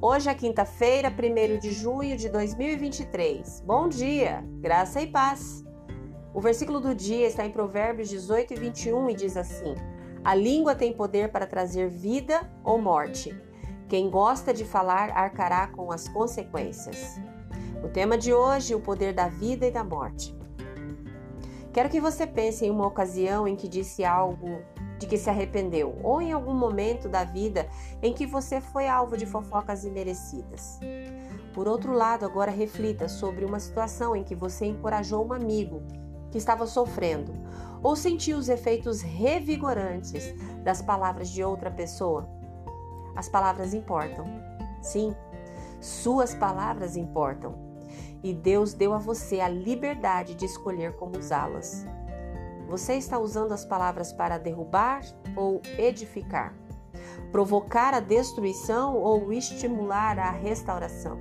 Hoje é quinta-feira, 1 de junho de 2023. Bom dia, graça e paz. O versículo do dia está em Provérbios 18 e 21 e diz assim: A língua tem poder para trazer vida ou morte. Quem gosta de falar arcará com as consequências. O tema de hoje: o poder da vida e da morte. Quero que você pense em uma ocasião em que disse algo de que se arrependeu, ou em algum momento da vida em que você foi alvo de fofocas imerecidas. Por outro lado, agora reflita sobre uma situação em que você encorajou um amigo que estava sofrendo, ou sentiu os efeitos revigorantes das palavras de outra pessoa. As palavras importam. Sim, suas palavras importam. E Deus deu a você a liberdade de escolher como usá-las. Você está usando as palavras para derrubar ou edificar? Provocar a destruição ou estimular a restauração?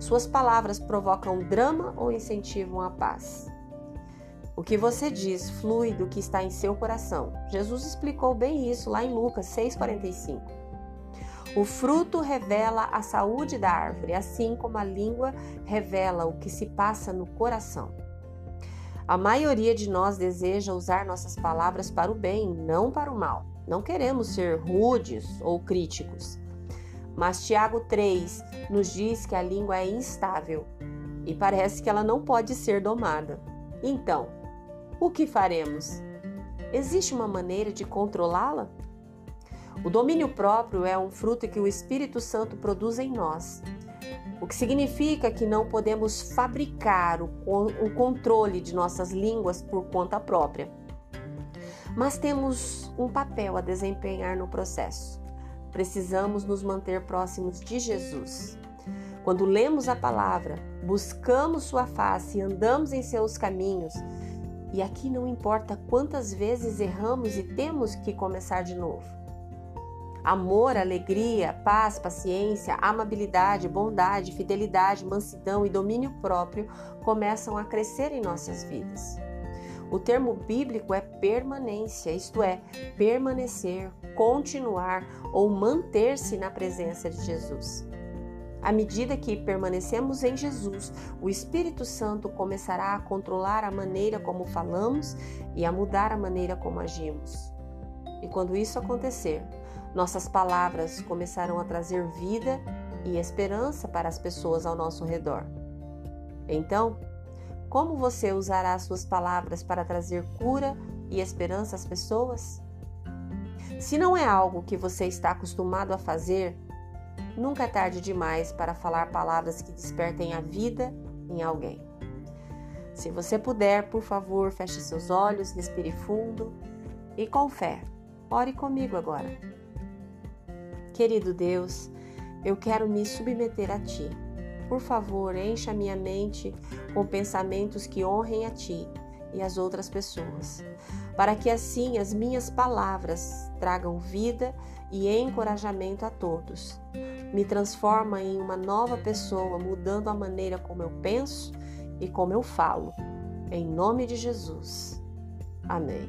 Suas palavras provocam drama ou incentivam a paz? O que você diz flui do que está em seu coração. Jesus explicou bem isso lá em Lucas 6,45. O fruto revela a saúde da árvore, assim como a língua revela o que se passa no coração. A maioria de nós deseja usar nossas palavras para o bem, não para o mal. Não queremos ser rudes ou críticos. Mas Tiago 3 nos diz que a língua é instável e parece que ela não pode ser domada. Então, o que faremos? Existe uma maneira de controlá-la? O domínio próprio é um fruto que o Espírito Santo produz em nós o que significa que não podemos fabricar o, o controle de nossas línguas por conta própria. Mas temos um papel a desempenhar no processo. Precisamos nos manter próximos de Jesus. Quando lemos a palavra, buscamos sua face e andamos em seus caminhos, e aqui não importa quantas vezes erramos e temos que começar de novo. Amor, alegria, paz, paciência, amabilidade, bondade, fidelidade, mansidão e domínio próprio começam a crescer em nossas vidas. O termo bíblico é permanência, isto é, permanecer, continuar ou manter-se na presença de Jesus. À medida que permanecemos em Jesus, o Espírito Santo começará a controlar a maneira como falamos e a mudar a maneira como agimos. E quando isso acontecer, nossas palavras começarão a trazer vida e esperança para as pessoas ao nosso redor. Então, como você usará suas palavras para trazer cura e esperança às pessoas? Se não é algo que você está acostumado a fazer, nunca é tarde demais para falar palavras que despertem a vida em alguém. Se você puder, por favor, feche seus olhos, respire fundo e com fé, ore comigo agora. Querido Deus, eu quero me submeter a Ti. Por favor, encha minha mente com pensamentos que honrem a Ti e as outras pessoas, para que assim as minhas palavras tragam vida e encorajamento a todos. Me transforma em uma nova pessoa, mudando a maneira como eu penso e como eu falo. Em nome de Jesus. Amém.